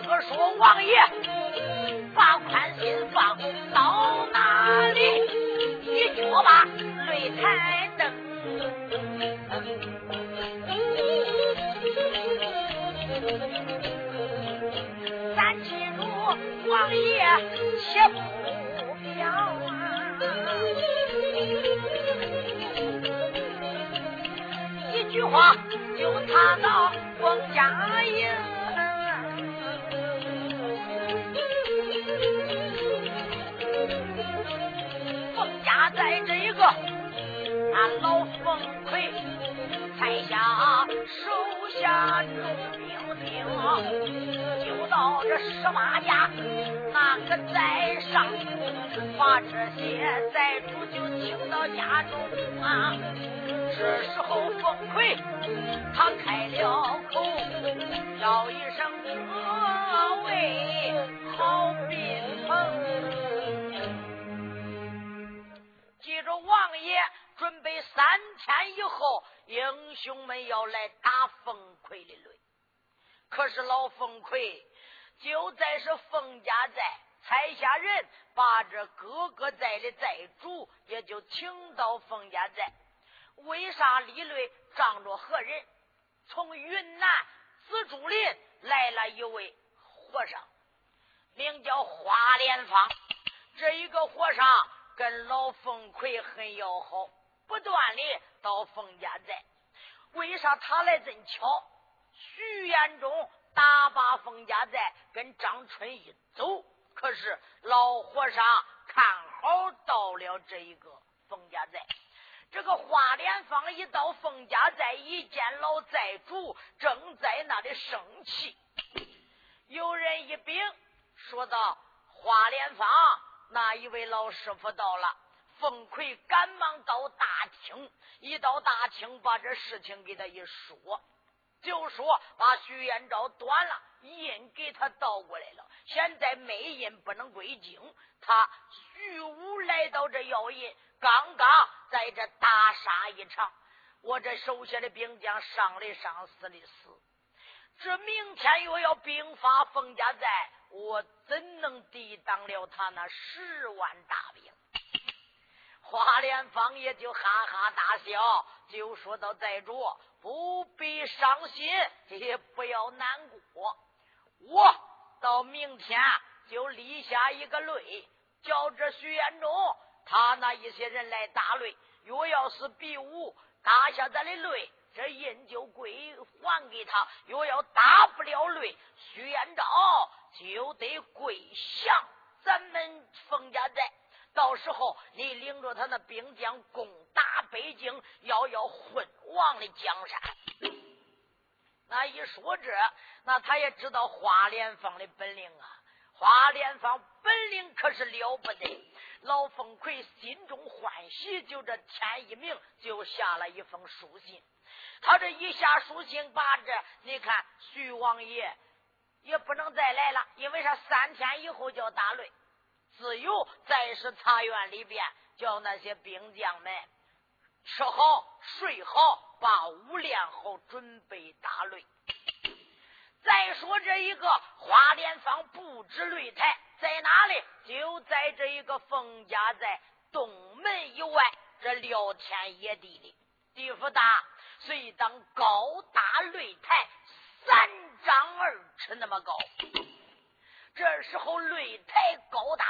个说王爷把宽心放到哪里？一脚把擂台蹬。咱记住王爷且不表啊！一句话就踏到冯家营。老冯奎才下手下重兵丁，就到这十八家那个寨上，把这些寨主就请到家中啊。这时候冯奎他开了口，叫一声各位好宾朋，记住王爷。准备三天以后，英雄们要来打冯奎的擂。可是老冯奎就在是冯家寨，才下人把这哥哥寨的寨主也就请到冯家寨。为啥李雷仗着何人？从云南紫竹林来了一位和尚，名叫花莲芳。这一个和尚跟老冯奎很要好。不断的到冯家寨，为啥他来真巧？徐延忠打把冯家寨，跟张春一走。可是老和尚看好到了这一个冯家寨，这个花莲芳一到冯家寨，一见老寨主正在那里生气，有人一禀说道：“花莲芳那一位老师傅到了。”凤奎赶忙到大厅，一到大厅，把这事情给他一说，就说把徐延昭端了印给他倒过来了，现在没印不能归京。他徐武来到这要印，刚刚在这大杀一场，我这手下的兵将伤的伤，死的死，这明天又要兵发冯家寨，我怎能抵挡了他那十万大兵？花莲芳也就哈哈大笑，就说到：“寨主不必伤心，也不要难过。我到明天就立下一个擂，叫这徐延忠他那一些人来打擂。若要是比武打下咱的擂，这印就归还给他；若要打不了擂，徐延昭就得归降咱们冯家寨。”到时候你领着他那兵将攻打北京，要要混王的江山。那一说这，那他也知道花莲芳的本领啊。花莲芳本领可是了不得。老凤奎心中欢喜，就这天一明就下了一封书信。他这一下书信，把这你看徐王爷也不能再来了，因为啥？三天以后就要打擂。自由在是茶园里边，叫那些兵将们吃好睡好，把武练好，准备打擂。再说这一个花莲坊布置擂台在哪里？就在这一个冯家在东门以外这廖天野地里，地府大，所以当高大擂台三丈二尺那么高。这时候擂台高大，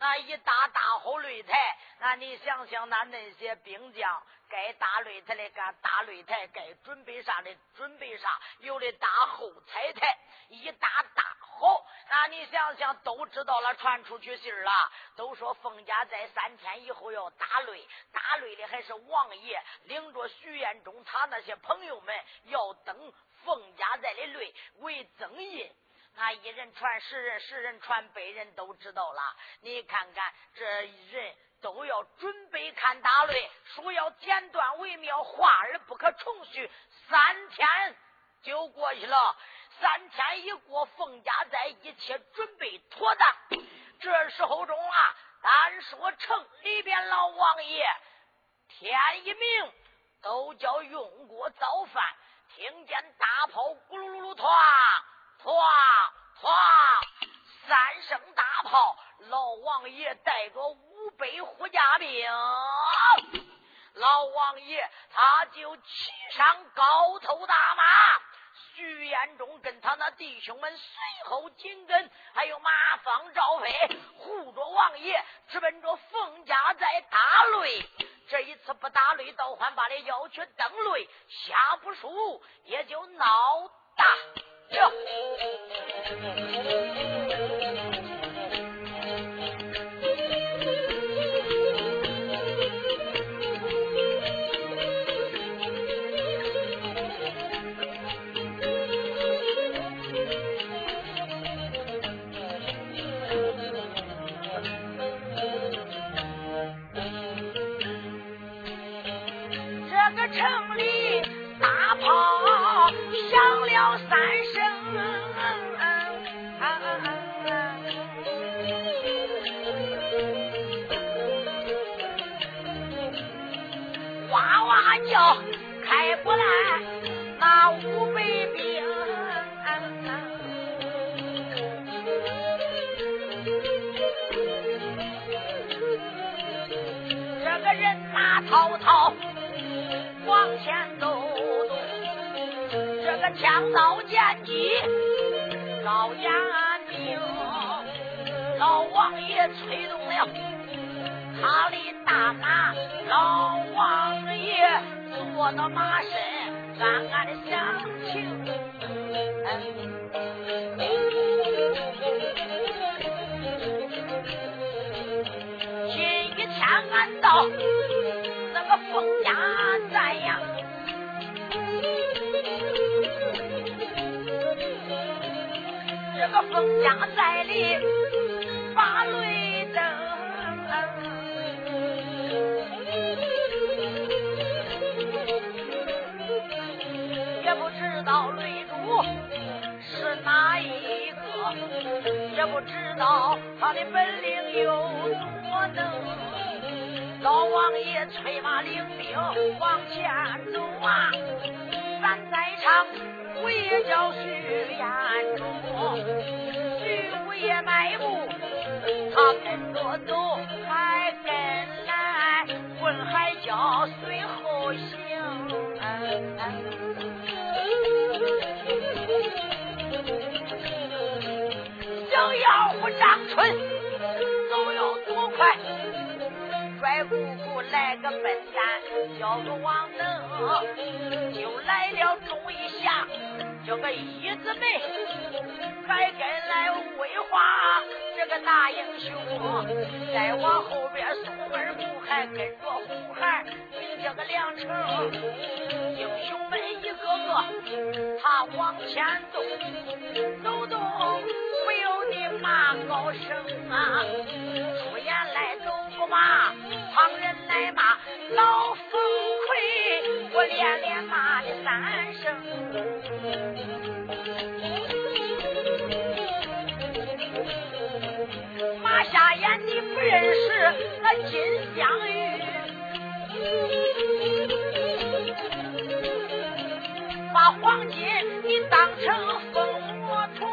那一搭大好擂台，那你想想，那那些兵将该打擂台的该打擂台，该准备啥的准备啥，有的打后彩台，一打打好。那你想想，都知道了，传出去信了，都说封家在三天以后要打擂，打擂的还是王爷领着徐彦中他那些朋友们要登封家寨的擂为增印。那一人传十人，十人传百人，都知道了。你看看这人都要准备看大擂，说要剪断为妙，话儿不可重续。三天就过去了。三天一过，凤家寨一切准备妥当。这时候中啊，单说城里边老王爷，天一明都叫用锅早饭，听见大炮咕噜噜噜唰哗哗三声大炮，老王爷带着五百护驾兵，老王爷他就骑上高头大马。徐延忠跟他那弟兄们随后紧跟，还有马方赵飞护着王爷，直奔着凤家寨打擂。这一次不打擂，倒还把这要去登擂，下不输也就闹大了。枪刀剑戟高严明，老王爷催动了他的大马，老王爷坐到马身，暗暗的想情，心一千暗道。这个封家寨里把雷灯，也不知道擂主是哪一个，也不知道他的本领有多能。老王爷催马领兵往前走啊！咱在场我也叫徐彦中，徐五爷迈步，他跟着走，还跟来，问海叫随后行。小妖虎张春来个笨蛋，叫个王能，就来了钟一下，叫个一字眉，还跟来威化这个大英雄，再往后边宋二木还跟着红孩，叫个梁成，英雄们一个个他往前走，走动不由得骂高声啊，出言骂。旁人来骂老冯奎，我连连骂了三声。马瞎眼你不认识那金镶玉，把黄金你当成蜂窝虫。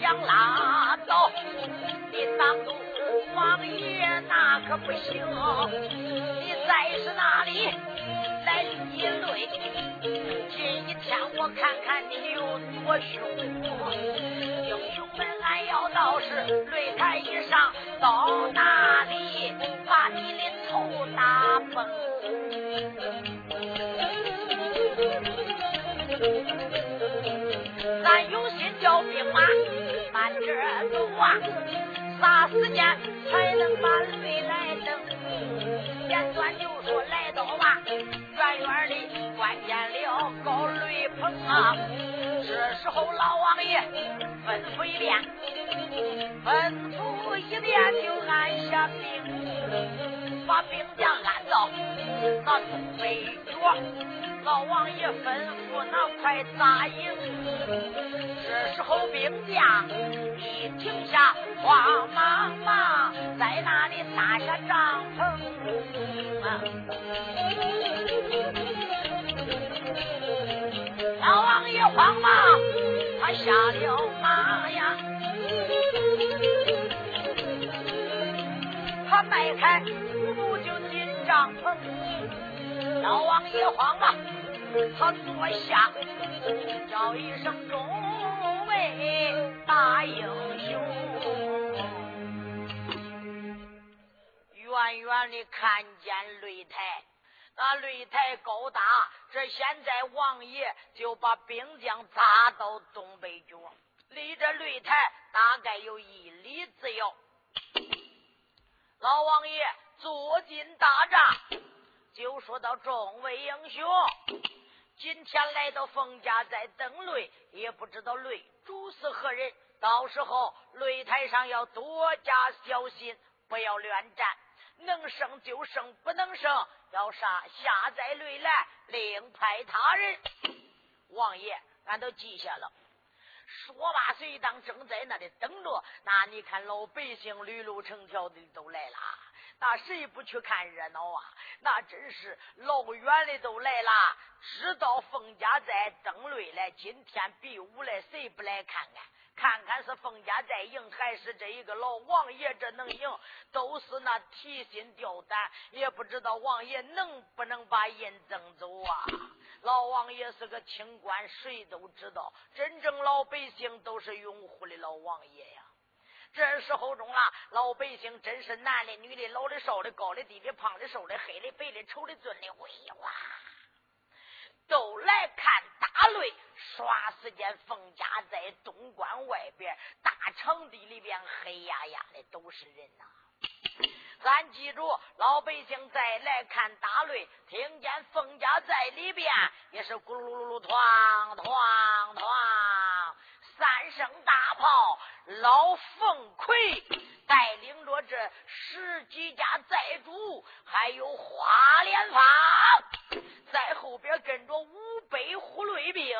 想拉倒，你当住王爷那可不行。你再是哪里来一擂。今天我看看你有多凶，英雄们，俺要到是擂台以上，到哪里把你的头打崩？啥时间才能把擂来登？简短就说来到吧，远远的观见了高雷鹏啊。这时候老王爷吩咐一遍，吩咐一遍就按下兵，把兵将按到那东北角。老王爷吩咐那快扎营，这时候兵将一停下，慌忙忙在那里搭下帐篷。老王爷慌忙，他下了马呀，他迈开帐篷里。老王爷慌了。他坐下，叫一声“众位大英雄”，远远的看见擂台，那擂台高大。这现在王爷就把兵将扎到东北角，离这擂台大概有一里之遥。老王爷坐进大帐，就说到：“众位英雄。”今天来到冯家寨登擂，也不知道擂主是何人。到时候擂台上要多加小心，不要乱战，能胜就胜，不能胜要杀下在擂来，另派他人。王爷，俺都记下了。说罢，随当正在那里等着。那你看，老百姓绿路成条的都来了。那谁不去看热闹啊？那真是老远的都来了，知道凤家寨登擂来，今天比武来，谁不来看看？看看是凤家寨赢，还是这一个老王爷这能赢？都是那提心吊胆，也不知道王爷能不能把人争走啊！老王爷是个清官，谁都知道，真正老百姓都是拥护的老王爷。这时候中啊，老百姓真是男的、女的、老的、少的、高的、低的、胖的、瘦的、黑的、白的、丑的、俊的，哎哇，都来看大擂。耍时间，凤家在东关外边大场地里边，黑压压的都是人呐。咱记住，老百姓再来看大擂，听见凤家在里边也是咕噜噜噜噜，哐哐哐，三声大炮。老凤奎带领着这十几家寨主，还有花连发，在后边跟着五百虎擂兵，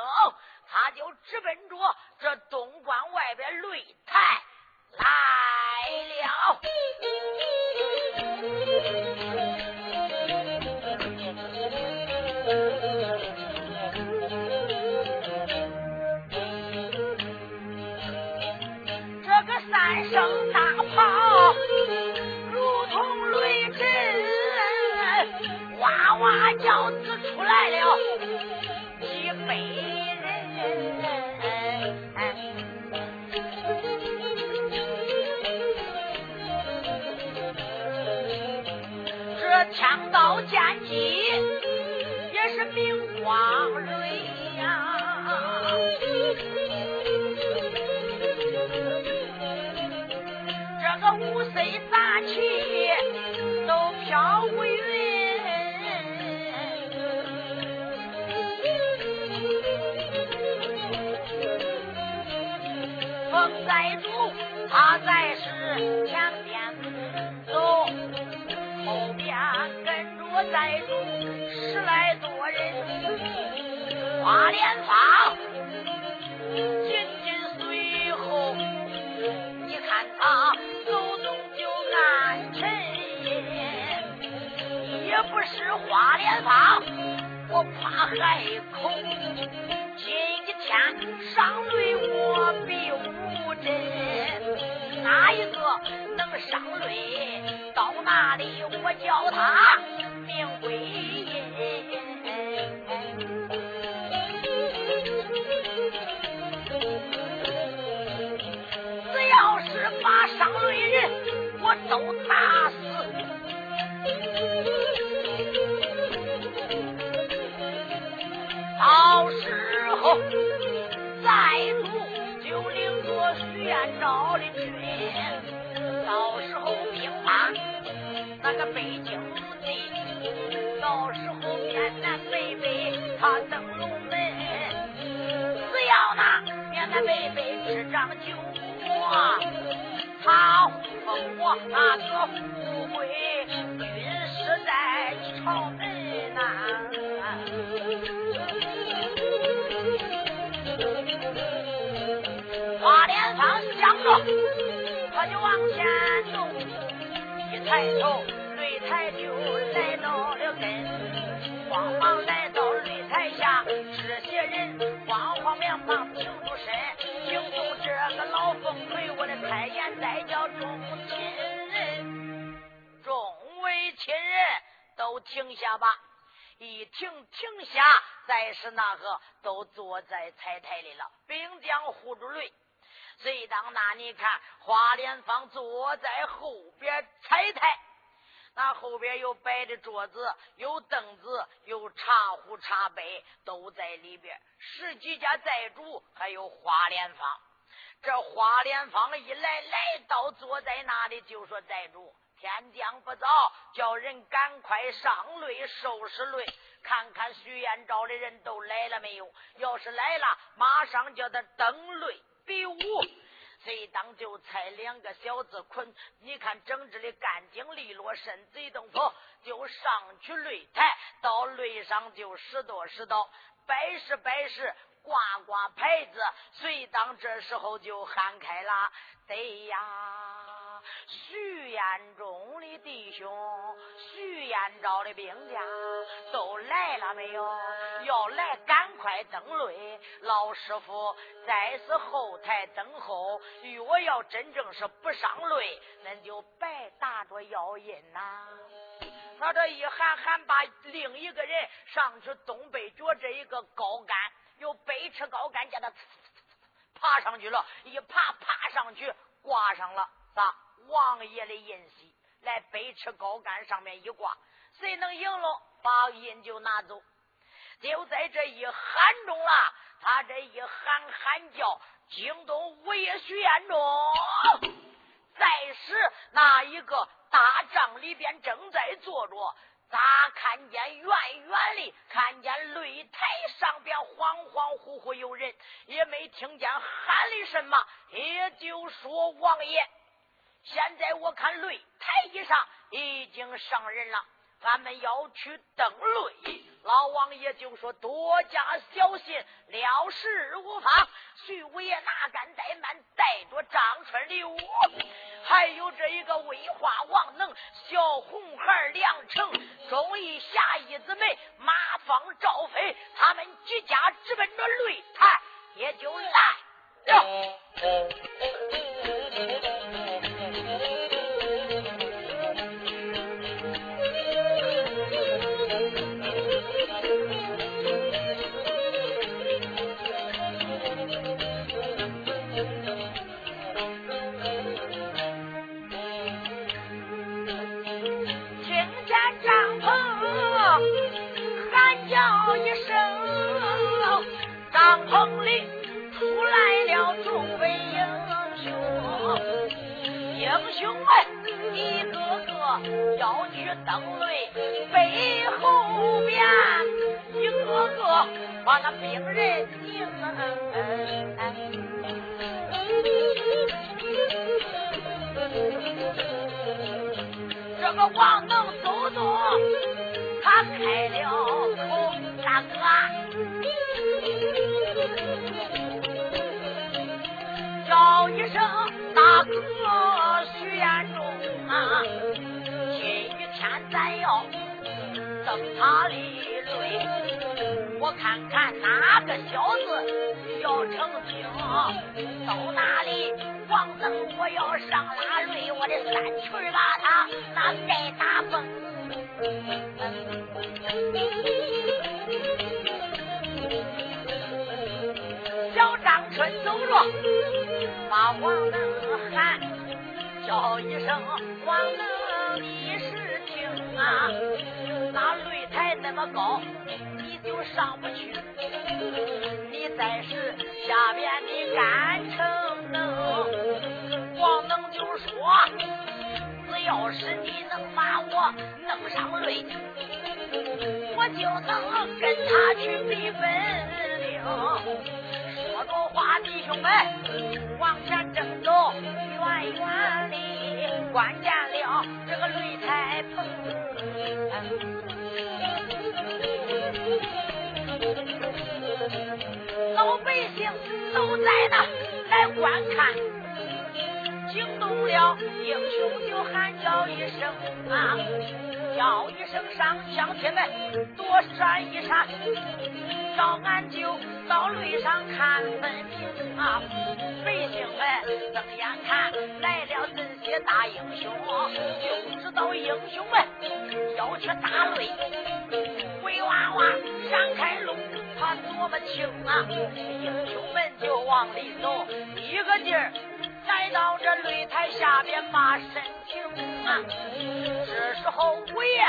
他就直奔着这东关外边擂台来了。我怕害口。今天上再度就领着徐延昭的军，到时候兵马那个北京地，到时候面南北北他登龙门，只要那面南北北执掌九国，他封我那个富贵军师在朝门抬头，擂台就来到了跟，慌忙来到擂台下，这些人慌慌忙忙停住身，惊动这个老凤魁，我的太监再叫众亲人，众位亲人都停下吧，一停停下，再是那个都坐在彩台里了，兵将护住擂。随当那，你看花莲芳坐在后边彩台，那后边有摆的桌子，有凳子，有茶壶茶杯，都在里边。十几家寨主，还有花莲芳。这花莲芳一来，来到坐在那里，就说寨主，天将不早，叫人赶快上擂收拾擂，看看徐延昭的人都来了没有？要是来了，马上叫他登擂。比武，随当就拆两个小子捆，你看整治的干净利落，身子一动佛，就上去擂台，到擂上就拾掇拾掇，摆是摆是，挂挂牌子，随当这时候就喊开了，对呀。徐延忠的弟兄，徐延昭的兵家都来了没有？要来，赶快登擂。老师傅在是后台等候。若要真正是不上擂，那就白打着腰印呐。他这一喊喊，把另一个人上去东北角这一个高杆，有背吃高杆，叫他爬上去了，一爬爬上去挂上了，咋？王爷的印玺，来北池高杆上面一挂，谁能赢了，把印就拿走。就在这一喊中了，他这一喊喊叫，惊动五爷徐彦中。再时那一个大帐里边正在坐着，咋看见远远的看见擂台上边恍恍惚惚有人，也没听见喊的什么，也就说王爷。现在我看擂台以上已经上人了，俺们要去登擂。老王爷就说：“多加小心，了事无妨。”徐五爷哪敢怠慢，带着张春六，还有这一个威化王能小红孩梁成，忠义侠义子妹马芳赵飞，他们几家直奔着擂台，也就来呀。把那兵人迎。这个王我要上拉瑞，我的三群把他那盖大风。小张春走着，把王能喊。叫一声，王能你是听啊？那擂台那么高，你就上不去。你再是下边的干成能，王能就说，只要是你能把我弄上擂，我就能跟他去比分领。说着话，弟兄们往前正走，远远的关见了这个擂台棚，老百姓都在那来观看，惊动了英雄就喊叫一声啊，叫一声上乡亲们躲闪一闪，叫俺就到擂上看分明啊！百姓们睁眼看来了这些大英雄，就知道英雄们要去打擂，鬼娃娃闪开路。他多么轻啊！英雄们就往里走，一个劲儿来到这擂台下边把身停啊！这时候五爷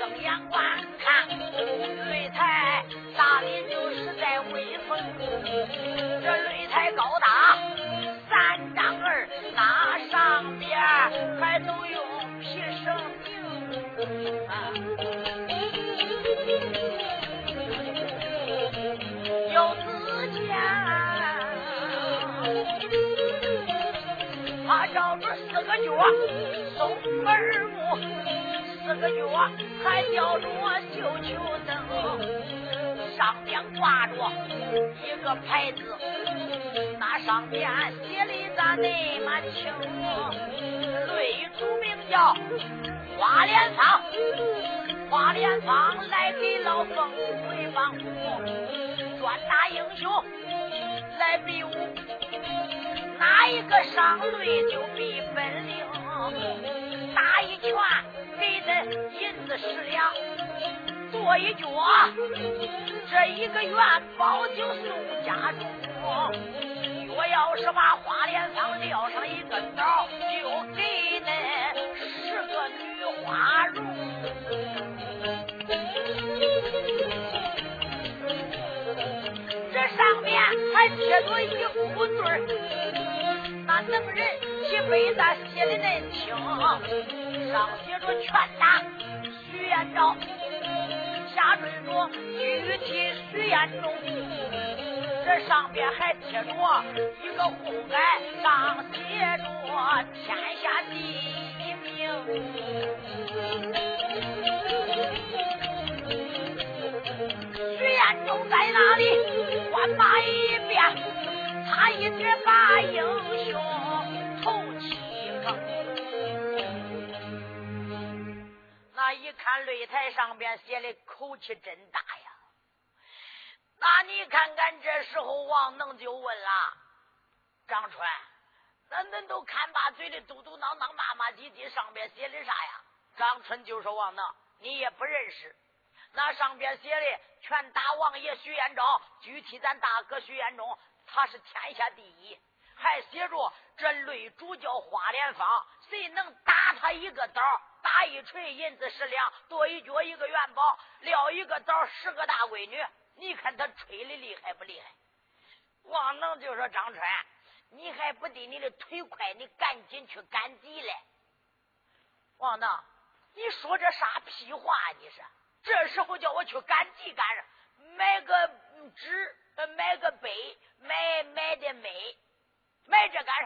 睁眼观看擂台，大的就是在威风。这擂台高大三丈二，那上边还都用皮绳钉。松耳目，四个脚还吊着绣球。灯，上边挂着一个牌子，那上边写的咋那么清？擂主名叫花莲芳，花莲芳来给老凤回帮扶，专打英雄来比武。哪一个上擂就比本领，打一拳给的银子十两，跺一脚这一个元宝就送家中。我要是把花莲坊撂上一个刀，就给那十个女花容。这上面还贴着一副对儿。能人几辈子写的恁清，上写着拳打徐延昭，下缀着具体徐延忠，这上边还贴着一个红盖，上写着天下第一名。徐延忠在哪里？关马一遍。他一直把英雄那一看擂台上边写的口气真大呀！那你看看，这时候王能就问了张春：“那恁都看把嘴里嘟嘟囔囔骂骂唧唧，上边写的啥呀？”张春就说：“王能，你也不认识，那上边写的全打王爷徐延昭，具体咱大哥徐延忠。”他是天下第一，还写着这擂主叫花莲芳，谁能打他一个刀，打一锤银子十两，跺一脚一个元宝，撂一个刀十个大闺女。你看他吹的厉害不厉害？王能就说张川，你还不得你的腿快，你赶紧去赶集来。王能，你说这啥屁话？你是这时候叫我去赶集干啥？买个纸。买个杯，买买的美，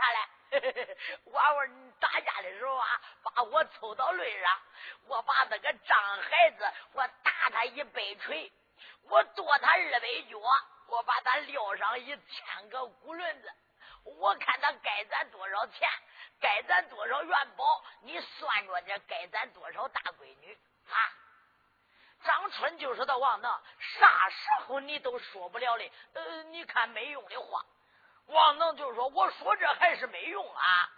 买这干啥嘞？娃娃你打架的时候啊，把我抽到擂上，我把那个张孩子，我打他一百锤，我跺他二百脚，我把他撂上一千个骨轮子，我看他该咱多少钱，该咱多少元宝，你算着点该咱多少大闺女啊？张春就说：“他王能，啥时候你都说不了的，呃，你看没用的话。”王能就说：“我说这还是没用啊。”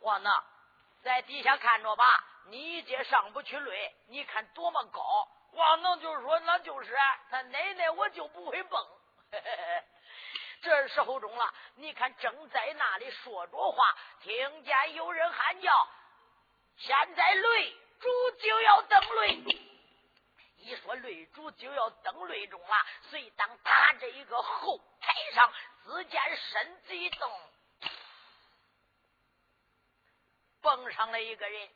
王能在底下看着吧，你这上不去擂，你看多么高。王能就说：“那就是他奶奶，我就不会蹦。”嘿嘿这时候中了，你看正在那里说着话，听见有人喊叫：“现在擂主就要登擂。”一说擂主就要登擂中了，所以当他这一个后台上，只见身子一动，蹦上来一个人。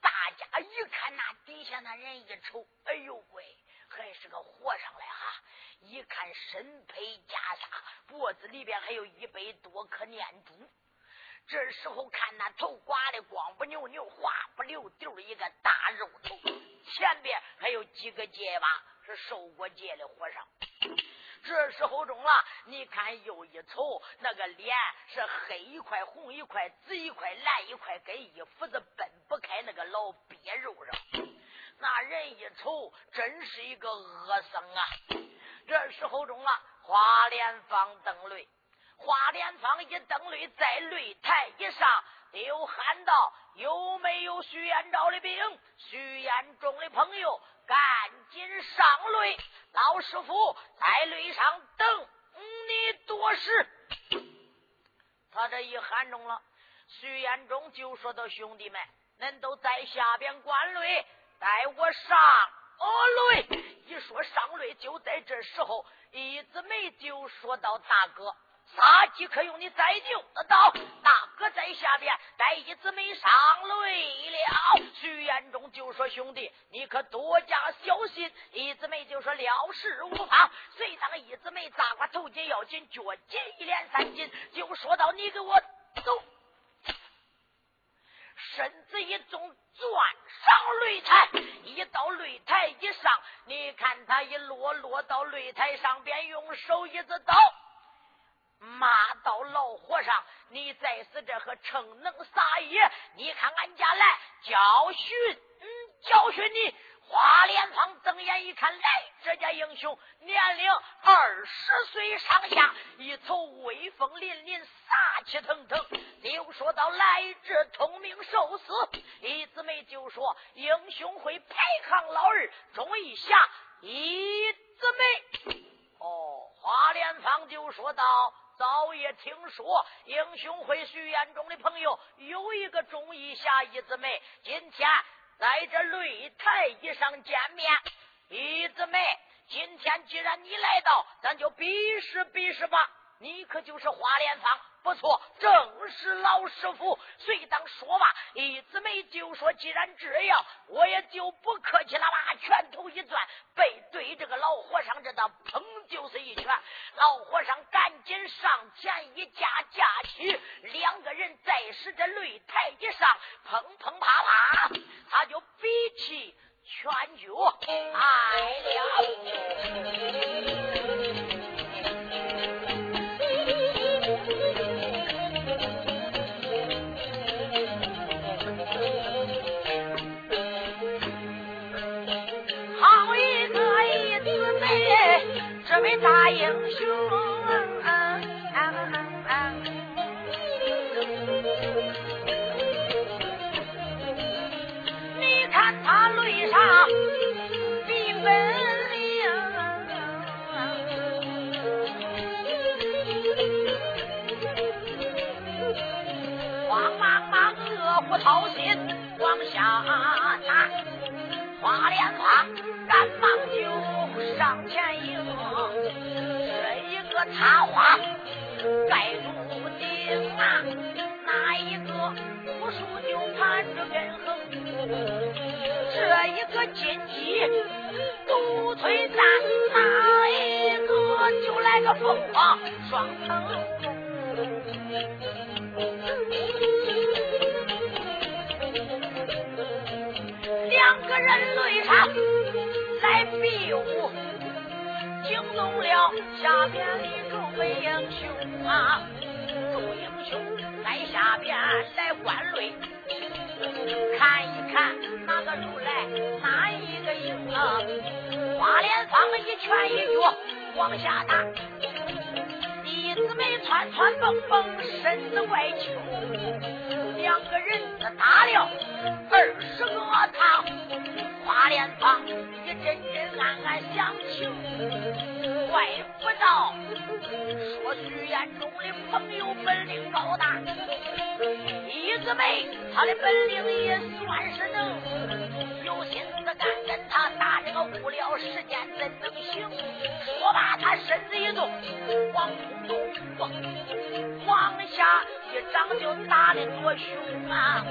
大家一看那底下那人一瞅，哎呦喂，还是个和尚来哈！一看身披袈裟，脖子里边还有一百多颗念珠。这时候看那头刮的光不扭扭，滑不溜丢的一个大肉头，前边还有几个结巴，是受过戒的和尚。这时候中了，你看又一瞅，那个脸是黑一块、红一块、紫一块、蓝一块，跟一斧子奔不开那个老鳖肉上。那人一瞅，真是一个恶僧啊！这时候中了，花莲芳登擂。花莲芳一登擂，在擂台一上，又喊道：“有没有徐延昭的兵？徐延忠的朋友，赶紧上擂！老师傅在擂上等你多时。”他这一喊中了，徐延忠就说到：“兄弟们，恁都在下边观擂，待我上擂。”一说上擂，就在这时候，一子梅就说到：“大哥。”杀鸡可用你宰牛得到，大哥在下边待一子梅上擂了。徐延忠就说：“兄弟，你可多加小心。”一子梅就说：“了事无妨。”随当一子梅扎瓜头紧要紧，脚紧一连三紧，就说到：“你给我走！”身子一纵，钻上擂台。一到擂台一上，你看他一落落到擂台上边，用手一指刀。骂到老和尚，你在此这和逞能撒野！你看俺家来教训，嗯，教训你。花莲芳睁眼一看，来，这家英雄年龄二十岁上下，一头威风凛凛，杀气腾腾。又说到来这通明受死，一姊妹就说英雄会排行老二，中一下一姊妹。哦，花莲芳就说道。早也听说英雄会许愿中的朋友有一个忠义侠义姊妹，今天在这擂台以上见面。义字妹，今天既然你来到，咱就比试比试吧。你可就是花莲坊。不错，正是老师傅。随当说罢，一姊妹就说：“既然这样，我也就不客气了吧。”拳头一攥，背对这个老和尚，这的砰就是一拳。老和尚赶紧上前一架架起，两个人再使这擂台一上，砰砰啪啪，他就比起拳脚来了。英雄，你看他擂上比本领，慌忙忙饿虎掏心往下打，花莲花赶忙就插花盖住顶啊，那一个武术就盘着根横，这一个金鸡独腿站，那一个就来个凤凰双腾。两个人擂上来比武。惊动了下边的众位英雄啊！众英雄在下边来观擂，看一看哪个如来，哪一个赢啊？花莲方一拳一脚往下打，弟子们窜窜蹦蹦身子外求，两个人打了二十个趟，花莲坊一阵阵暗暗想情。怪不着。说徐延忠的朋友本领高大，一个妹他的本领也算是能，有心思干跟他打这个无聊时间怎能行？说罢他身子一动，往空中蹦，往下一掌就打得多凶啊！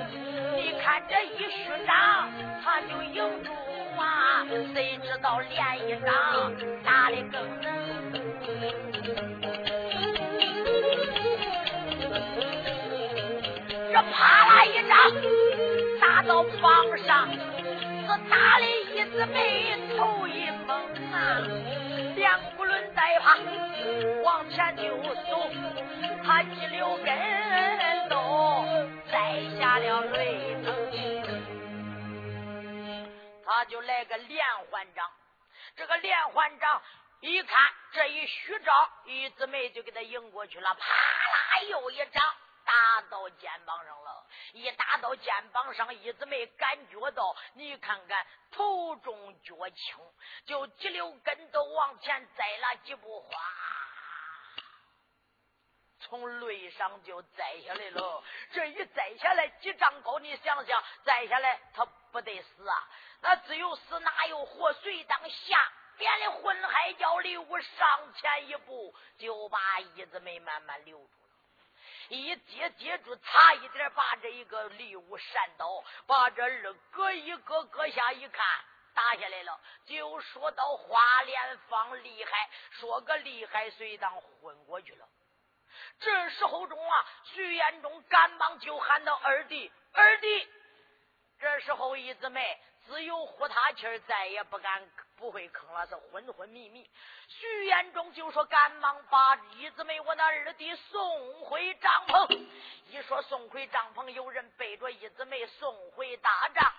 你看这一虚掌，他就赢住。啊！谁知道连一掌打的更能？这啪啦一掌打到房上，这打的一子眉头一蒙啊，两股轮带爬往前就走，他一溜跟斗栽下了雷棚，他就来个连环掌。这个连环掌一看这一虚招，一子眉就给他迎过去了，啪啦又一掌。打到肩膀上了，一打到肩膀上，一直没感觉到。你看看，头重脚轻，就急溜跟头往前栽了几步，哗，从擂上就栽下来了。这一栽下来几丈高，你想想，栽下来他不得死啊？那只有死，哪有活？随当下边的混海叫李武上前一步，就把一子梅慢慢留住了。一接接住，差一点把这一个李武闪倒，把这二哥一个搁下一看，打下来了。就说到花莲芳厉害，说个厉害，随当昏过去了。这时候中啊，徐延忠赶忙就喊到二弟，二弟。这时候一姊妹只有呼他气儿，再也不敢。不会吭了，是昏昏迷迷。徐延忠就说：“赶忙把一姊妹我那二弟送回帐篷。”一说送回帐篷，有人背着一姊妹送回大帐。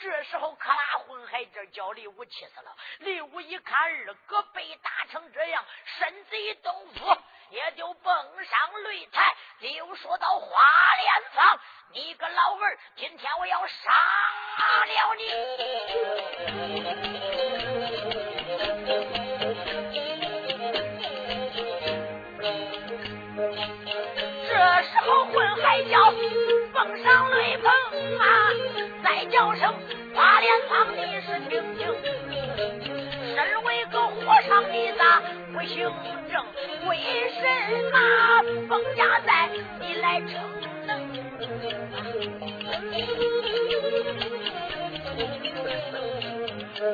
这时候，克拉混海劲叫李武气死了。李武一看二哥被打成这样，身子一动夫，也就蹦上擂台，又说到花莲坊，你个老儿，今天我要杀了你！这时候混海叫，蹦上擂棚啊！再叫声花莲坊，你是听听。和尚，你咋不行正？为什么封家在你来逞能？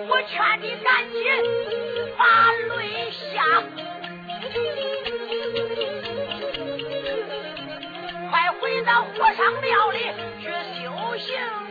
我劝你赶紧把泪下，快回到和尚庙里去修行。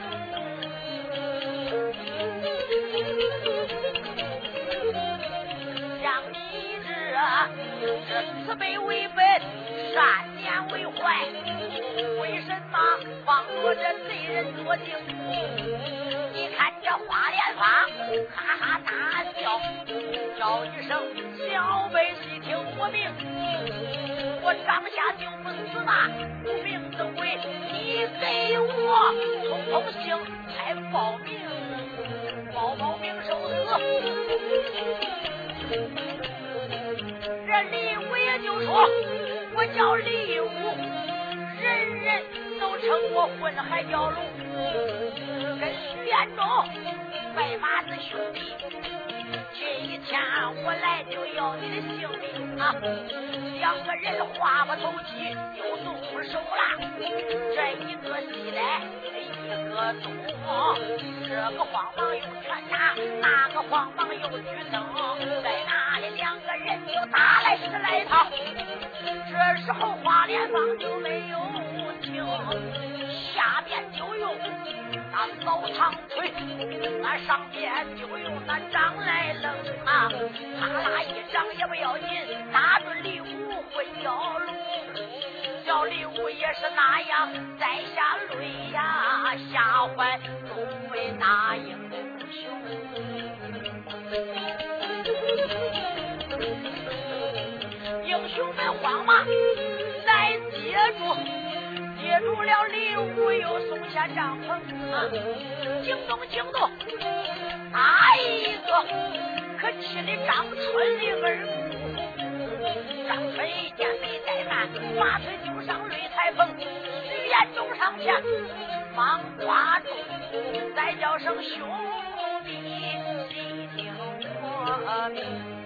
我混海蛟龙。跟徐延忠拜马子兄弟，今一天我来就要你的性命啊！两个人话不投机，又动手了。这一个西来，一个东，这个慌忙又拳打，那个慌忙又举灯，在那里两个人就打来十来套。这时候花莲坊就没有停，下边就用。那扫堂锤，那上边就用那掌来扔啊！啪啦一掌也不要紧，打准李武会叫龙，叫李武也是那样在下擂呀，吓坏众位大英雄。英雄们慌忙来接住。接住了李武，又松下帐篷啊！惊动惊动，哪一个可气的张春的儿子？张春一见没怠慢，马腿就上擂台棚，徐延忠上前忙抓住，再叫声兄弟细听我命。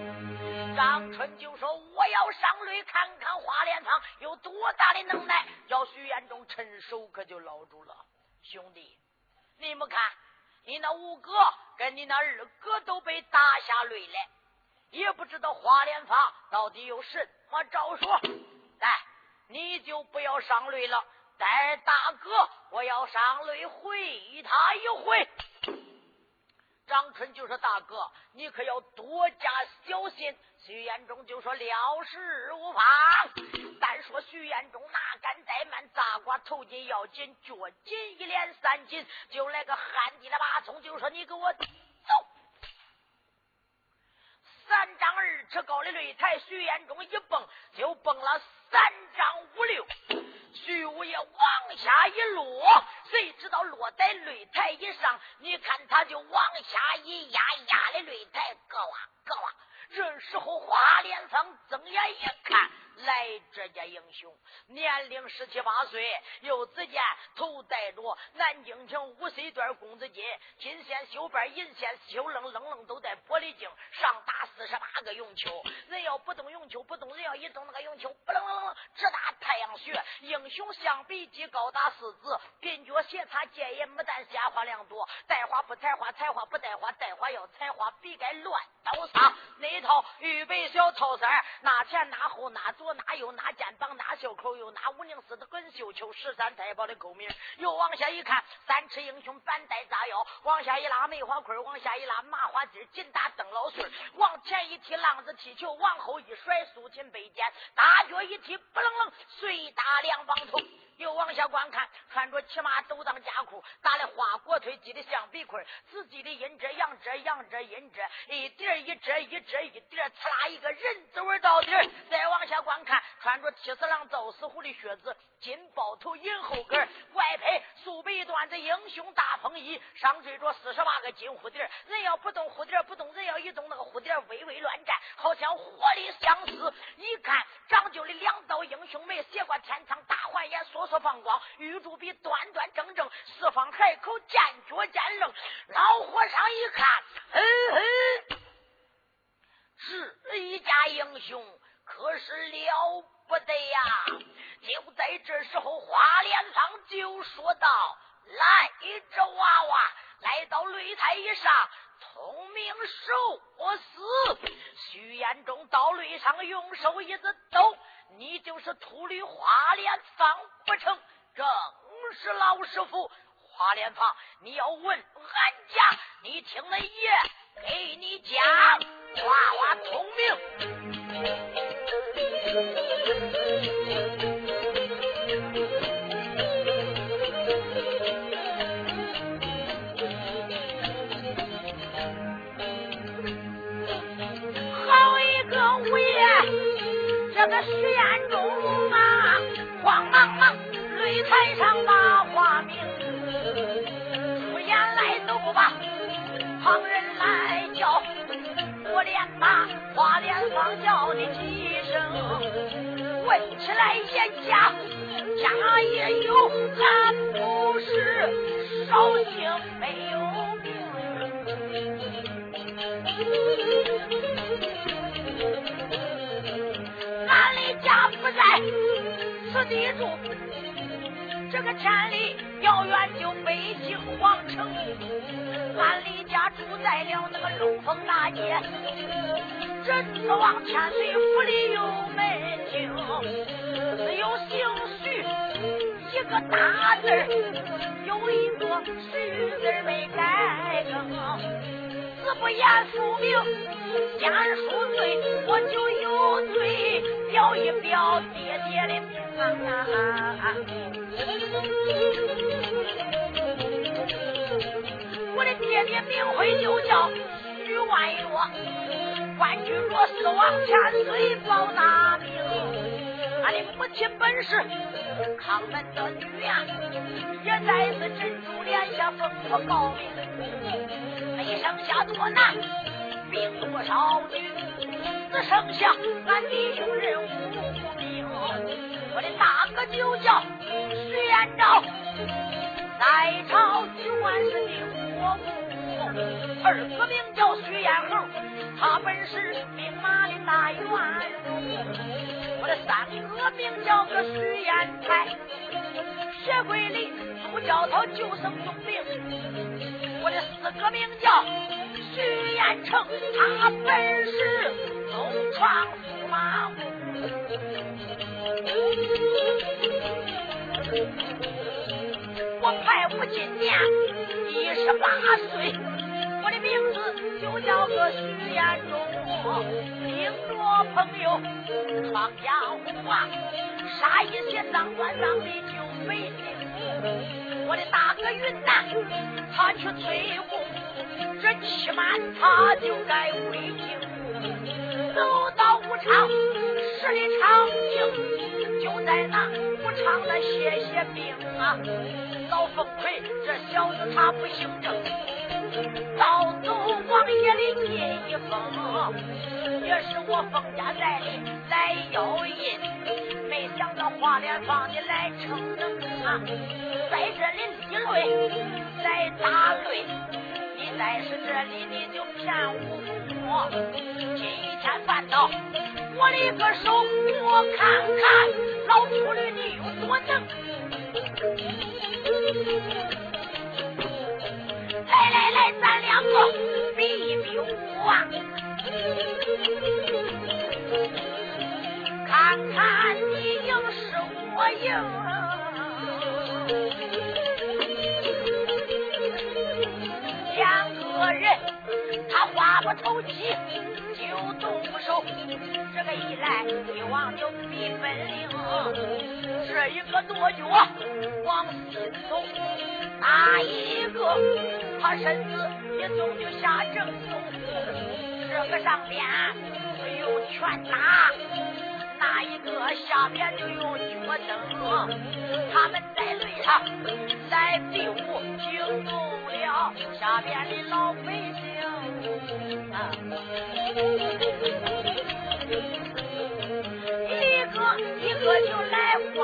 张春就说：“我要上擂看看花莲坊有多大的能耐。”叫徐彦忠趁手可就捞住了。兄弟，你们看，你那五哥跟你那二哥都被打下擂来，也不知道花莲坊到底有什么招数。来，你就不要上擂了。带大哥，我要上擂会他一回。张春就说：“大哥，你可要多加小心。”徐延忠就说：“了事无妨。”单说徐延忠哪敢怠慢，砸瓜头紧要紧，脚紧一连三紧，就来个旱地的八葱，就说：“你给我走！”三丈二尺高的擂台，徐延忠一蹦就蹦了三丈五六。徐五爷往下一落，谁知道落在擂台以上？你看他就往下一压，压的擂台咯哇咯哇。这时候华连芳睁眼一看。来，这家英雄年龄十七八岁，又只见头戴着南京城五 C 段公子巾，金线绣边，银线绣愣愣愣都带玻璃镜，上打四十八个绒球。人要不动绒球不动，人要一动那个绒球，不楞楞楞直打太阳穴。英雄象鼻肌高达四指，鬓角斜插剑也牡丹，鲜花两朵，带花不采花，采花不带花，带花要采花，笔该乱刀杀。那一套预备小套衫，拿前拿后拿左。左拿右拿肩膀拿袖口，又拿五宁四的滚绣球，十三太保的口名。又往下一看，三尺英雄板带扎腰，往下一拉梅花棍，往下一拉麻花筋，紧打邓老孙。往前一踢浪子踢球，往后一甩苏秦背剑，大脚一踢，不楞楞碎打两帮头。又往下观看，穿着骑马斗裆夹裤，打的花裹腿，系的象鼻盔，自己的阴遮阳遮阳遮阴遮，一点一遮一遮一点，刺啦一个人字纹到底。再往下观看，穿着七色狼赵四虎的靴子，金包头银后跟，外配素白缎子英雄大风衣，上缀着四十八个金蝴蝶。人要不动蝴蝶不动，人要一动那个蝴蝶微微乱颤，好像活的相似。一看长就的两道英雄眉，斜过天苍大环眼所。放光，玉柱笔端端正正，四方海口见脚见棱。老和尚一看，嘿嘿，这一家英雄可是了不得呀！就在这时候，花莲芳就说道：“来，这娃娃来到擂台以上，聪明受死。”徐延忠到擂上，用手一指走。你就是秃驴花莲坊不成？正是老师傅花莲坊。你要问俺家，你听那爷给你讲，娃娃聪明。中啊，慌忙忙擂台上把话明，出言来走吧，旁人来叫，我连把花连芳叫的几声，问起来也假，家也有，俺不是少姓没有名。记住，这个千里遥远就北京皇城。俺的家住在了那个龙凤大街，这次往千岁府里有门厅，只有姓徐一个大字，有一个徐字没改更。子不言父名，先赎罪，我就有罪，表一表爹爹的名啊！我的爹爹名讳就叫徐万月，官居若四王千岁保大名。俺的母亲本是康门的女呀，也在此珍珠帘下封我高明。没生下多男，病多少女，只剩下俺弟兄人无名。我的大哥就叫徐延昭，在朝举万世的国母，二哥名叫徐彦侯，他本是兵马的大元。我的三哥名叫个徐彦才，铁柜里朱教他救生总兵。我的四哥名叫徐彦成，他本是东闯驸马。我排我今年一十八岁，的名字就叫个徐彦中，听着朋友闯江湖啊，杀一些当官当的救百姓。我的大哥云南，他去催婚，这期满他就该归京，走到武昌十里长亭，就在那武昌那歇歇兵啊。老凤奎这小子他不姓郑，早走王爷的接一封，也是我封家在里来要印，没想到花脸坊的来逞能啊，在这里立论来打擂，你来是这里你就骗我，今天办到我的个手，我看看老秃驴你有多能。来来来，咱两个比一比武啊！看看你赢是我赢。两个人他话不投机就动手，这个一来一往就比本领。这一个跺脚往西走，那一个他身子一走就下正中，这个上边用拳打，那一个下边就用脚蹬，他们在擂上在比武，惊动了下边的老百姓，一个一个就来观。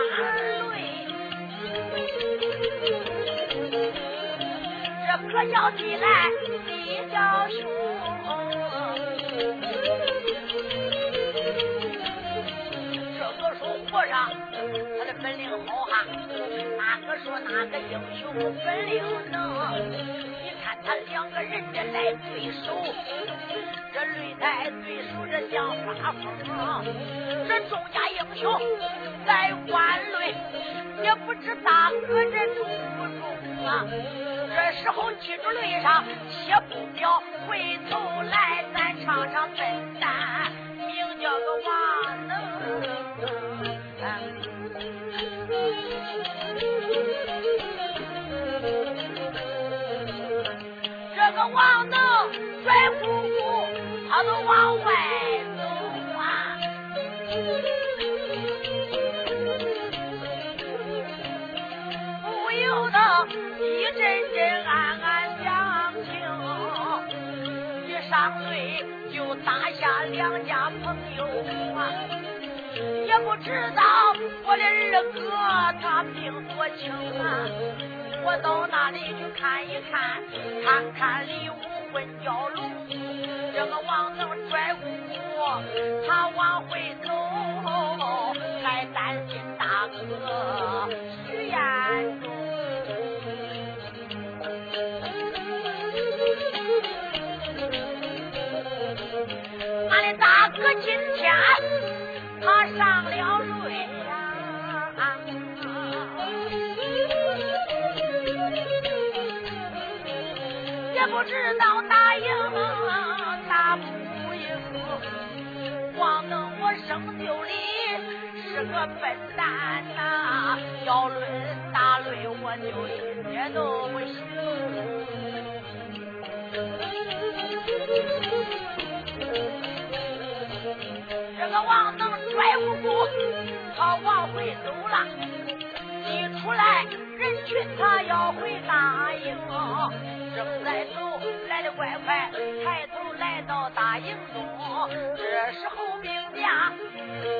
可叫起来比较凶，这个说和尚他的本领好哈，那个说那个英雄本领能？你看他两个人这来对手，这擂台对手这像发疯，这众家英雄来观擂，也不知大哥这中不中啊？这时候记住擂上，且不表，回头来咱唱唱笨蛋，名叫个王能。这个王能拽姑姑，他都往外走啊，真真暗暗想情，一上擂就打下两家朋友！也不知道我的二哥他病多轻啊！我到那里去看一看，看看李乖乖，抬头来到大营中。这时候兵将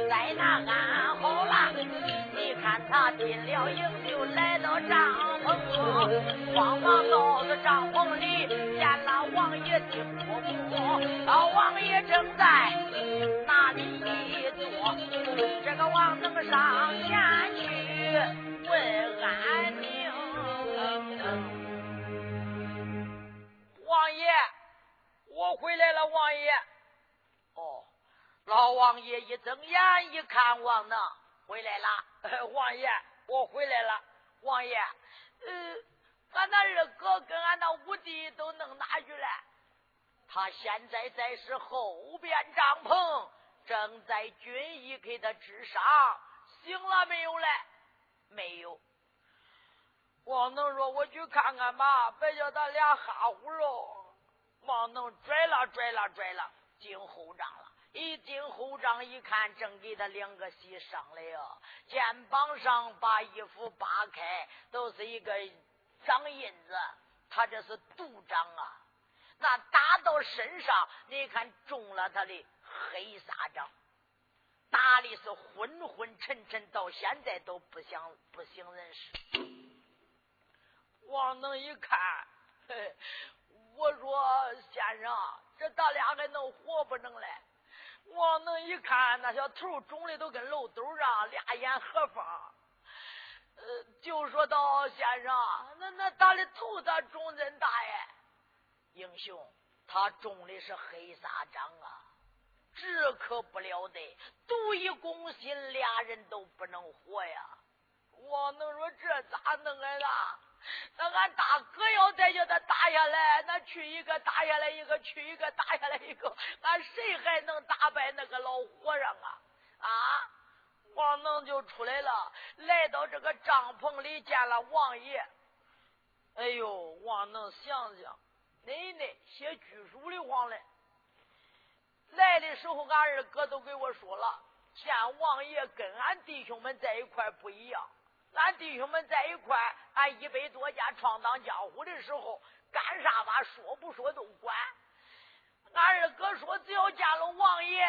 在那安好了。你看他进了营，就来到帐篷。慌忙到了帐篷里，见了王爷丁国公。老王爷正在那里坐，这个王能上前去问安宁。王爷，我回来了，王爷。哦，老王爷一睁眼一看，王能回来了，王爷。我回来了，王爷，呃，俺那二哥跟俺那五弟都弄哪去了？他现在在是后边帐篷，正在军医给他治伤，醒了没有嘞？没有。王能说：“我去看看吧，别叫他俩哈呼喽。”王能拽了拽了拽了，进后帐了。一进后帐一看，正给他两个喜伤了哟。肩膀上把衣服扒开，都是一个掌印子。他这是毒掌啊！那打到身上，你看中了他的黑纱掌，打的是昏昏沉沉，到现在都不想不省人事。王能一看，嘿，我说先生，这咱俩还能活不能嘞？王能一看，那小头肿的都跟漏斗上，俩眼合方。呃，就说到先生，那那他的头咋肿真大呀？英雄，他中的是黑纱掌啊，这可不了得，毒一攻心，俩人都不能活呀。王能说这咋弄来的？那俺大哥要再叫他打下来，那去一个打下来一个，去一个打下来一个，俺谁还能打败那个老和尚啊？啊！王能就出来了，来到这个帐篷里见了王爷。哎呦，王能想想，奶奶写居书的慌嘞。来的时候，俺二哥都给我说了，见王爷跟俺弟兄们在一块不一样。俺弟兄们在一块，俺一百多家闯荡江湖的时候，干啥吧说不说都管。俺二哥说，只要见了王爷，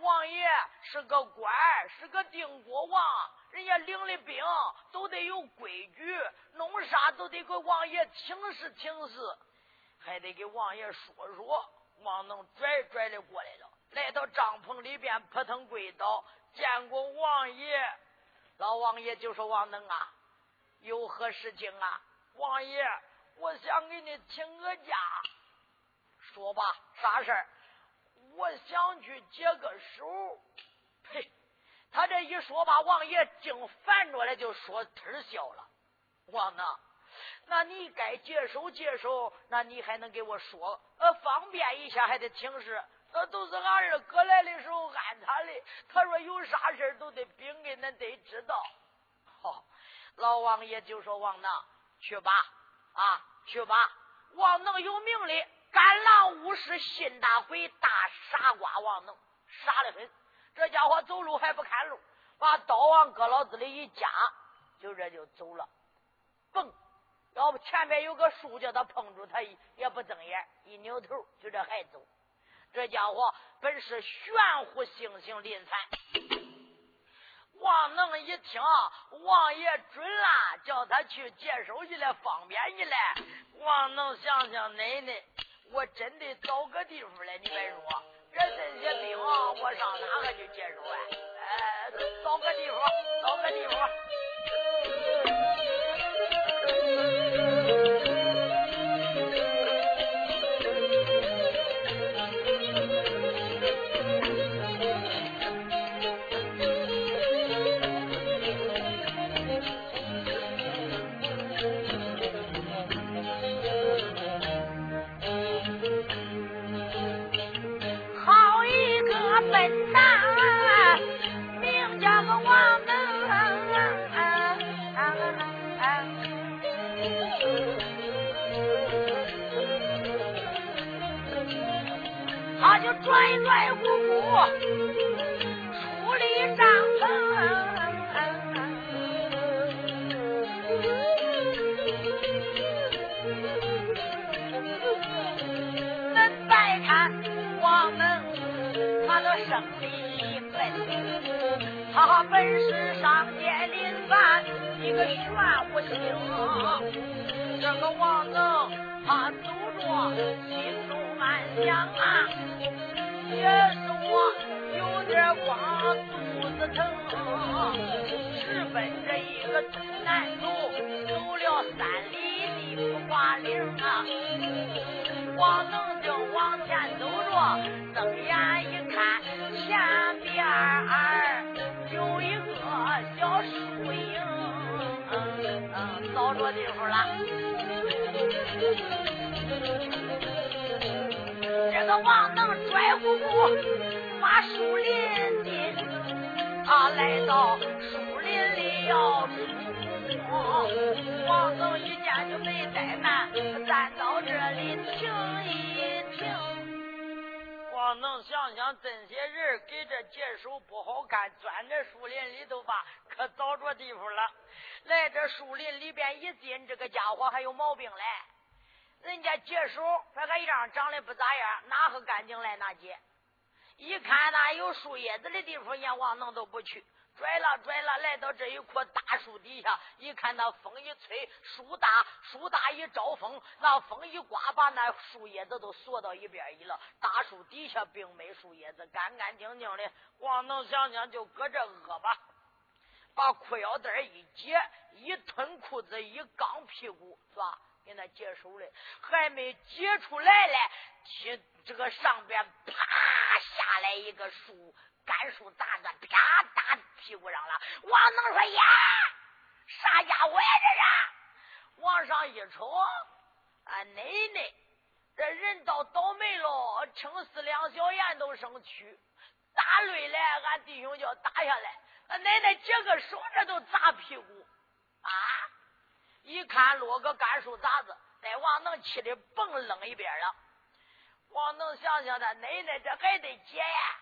王爷是个官，是个定国王，人家领的兵都得有规矩，弄啥都得给王爷请示请示，还得给王爷说说。王能拽拽的过来了，来到帐篷里边，扑腾跪倒，见过王爷。老王爷就说：“王能啊，有何事情啊？王爷，我想给你请个假。说吧，啥事儿？我想去解个手。呸！他这一说，把王爷竟烦着了，就说忒笑了。王能，那你该解手解手，那你还能给我说？呃，方便一下，还得请示。”那都是俺二哥来的时候安他的。他说有啥事都得禀给恁得知道。好，老王爷就说王能去吧，啊，去吧。王能有名的赶狼武士信大鬼大傻瓜王能，傻的很。这家伙走路还不看路，把刀往搁老子里一夹，就这就走了。蹦，要不前面有个树叫他碰住，他也不睁眼，一扭头就这还走。这家伙本是玄乎性情临残，王能一听王爷准了，叫他去接手去了，方便你了。王能想想，奶奶，我真得找个地方来，你别说，这这些兵我上哪个去接手啊？哎，找个地方，找个地方。想想，这些人给这解手不好看，钻这树林里头吧，可找着地方了。来这树林里边一进，这个家伙还有毛病来。人家解手那个样长得不咋样，哪个干净来哪解？一看那有树叶子的地方，阎王能都不去。拽了拽了，来到这一棵大树底下，一看那风一吹，树大树大一招风，那风一刮，把那树叶子都缩到一边去了。大树底下并没树叶子，干干净净的。光能想想就搁这饿吧，把裤腰带一解，一吞裤子，一刚屁股，是吧？给那解手嘞，还没解出来嘞，听这个上边啪下来一个树干树杈子，啪打屁股上了。王能说呀，啥家伙呀这是？往上一瞅，俺奶奶，这人倒倒霉喽，撑死两小眼都生蛆，打累了，俺弟兄就要打下来，俺奶奶解个手，这都砸屁股啊！一看落个干树杂子，那王能气的蹦扔一边了。王能想想他奶奶这还得解呀，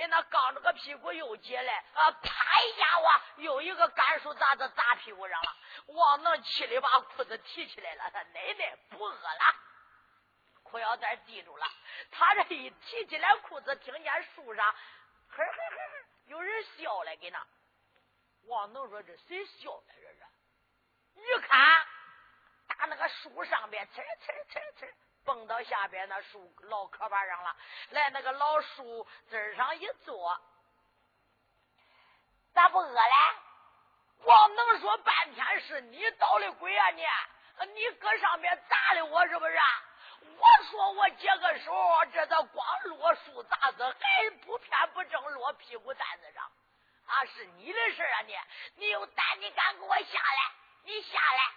给那刚着个屁股又解了啊！啪一下哇，又一个干树杂子砸屁股上了。王能气的把裤子提起来了，他奶奶不饿了，裤腰带系住了。他这一提起来裤子，听见树上呵呵呵有人笑了，给那。王能说这谁笑呢？这是。一看，打那个树上边，呲呲呲呲，蹦到下边那树老棵把上了，来那个老树枝上一坐，咋不饿嘞？光能说半天是你捣的鬼啊你！你搁上面砸的我是不是？我说我解个手，这咋光落树砸子，还不偏不正落屁股蛋子上？啊，是你的事啊你！你有胆，你敢给我下来？你下来，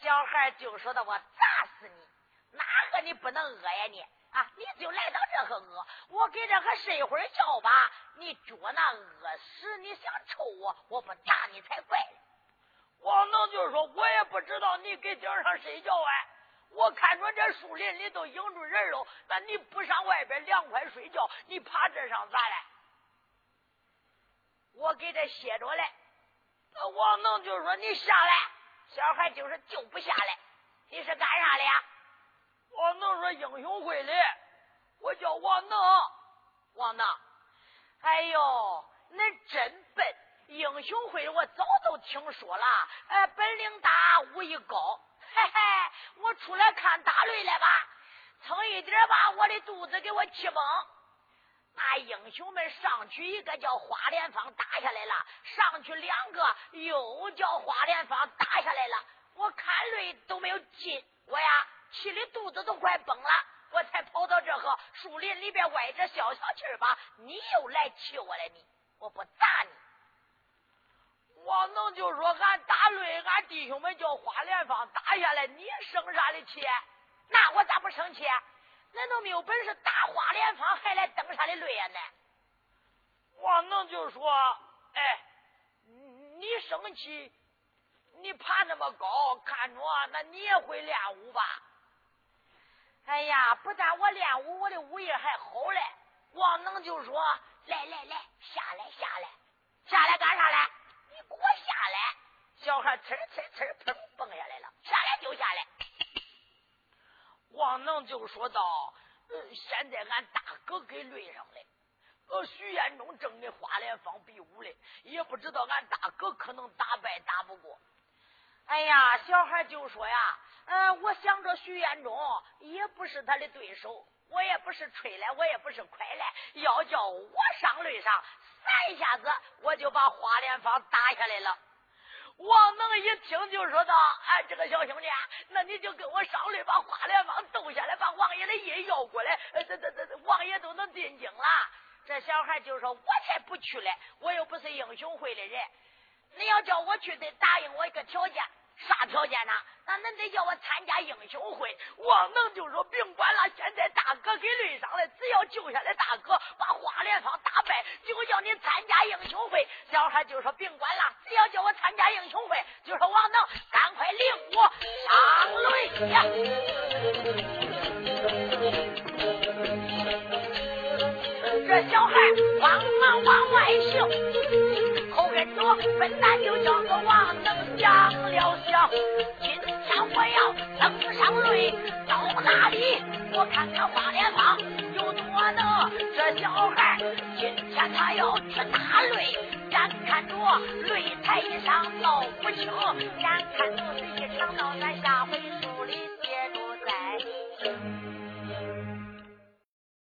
小孩就说的我砸死你，哪个你不能饿呀你啊？你就来到这个饿，我给这个睡一会儿觉吧。你脚那饿死，你想抽我，我不打你才怪。王能就说，我也不知道你给顶上睡觉哎，我看着这树林里都影住人了，那你不上外边凉快睡觉，你爬这上咋了？我给这歇着嘞。王能就说：“你下来。”小孩就是就不下来。你是干啥的呀？王能说：“英雄会的，我叫王能。”王能，哎呦，恁真笨！英雄会的我早都听说了，哎，本领大，武艺高。嘿嘿，我出来看打擂来吧，蹭一点把我的肚子给我气崩。那英雄们上去一个叫花莲芳打下来了，上去两个又叫花莲芳打下来了。我看累都没有劲，我呀气的肚子都快崩了，我才跑到这个树林里边歪着消消气儿吧。你又来气我了，你我不打你。王能就说俺打擂，俺弟兄们叫花莲芳打下来，你生啥的气？那我咋不生气？难道没有本事打花莲芳，还来登啥的擂呀？呢？王能就说：“哎，你生气，你爬那么高，看着那你也会练武吧？”哎呀，不但我练武，我的武艺还好嘞。王能就说：“来来来，下来下来，下来干啥嘞？你给我下来！”小孩呲呲呲，砰蹦下来了，下来就下来。王能就说道：“呃现在俺大哥给累上了，呃，徐彦忠正跟花莲芳比武嘞，也不知道俺大哥可能打败打不过。哎呀，小孩就说呀，呃，我想着徐彦忠也不是他的对手，我也不是吹来，我也不是快来，要叫我上擂上，三下子我就把花莲芳打下来了。王能一听就说道：“哎，这个小兄弟，那你就跟我上擂，把花莲芳斗下来，把王爷的印要过来，这这这王爷都能进京了。”这小孩就说：“我才不去嘞，我又不是英雄会的人。你要叫我去，得答应我一个条件。”啥条件呢？那恁得叫我参加英雄会。王能就说：“甭管了，现在大哥给累伤了，只要救下来大哥，把花莲芳打败，就叫你参加英雄会。”小孩就说：“甭管了，只要叫我参加英雄会，就说王能赶快领我上擂呀！”这小孩慌忙往外行。本来就叫个王能想了想，今天我要登上擂，到哪里我看看花莲芳有多能。这小孩今天他要去打擂，眼看着擂台上闹不清，眼看着是一场闹，咱下回。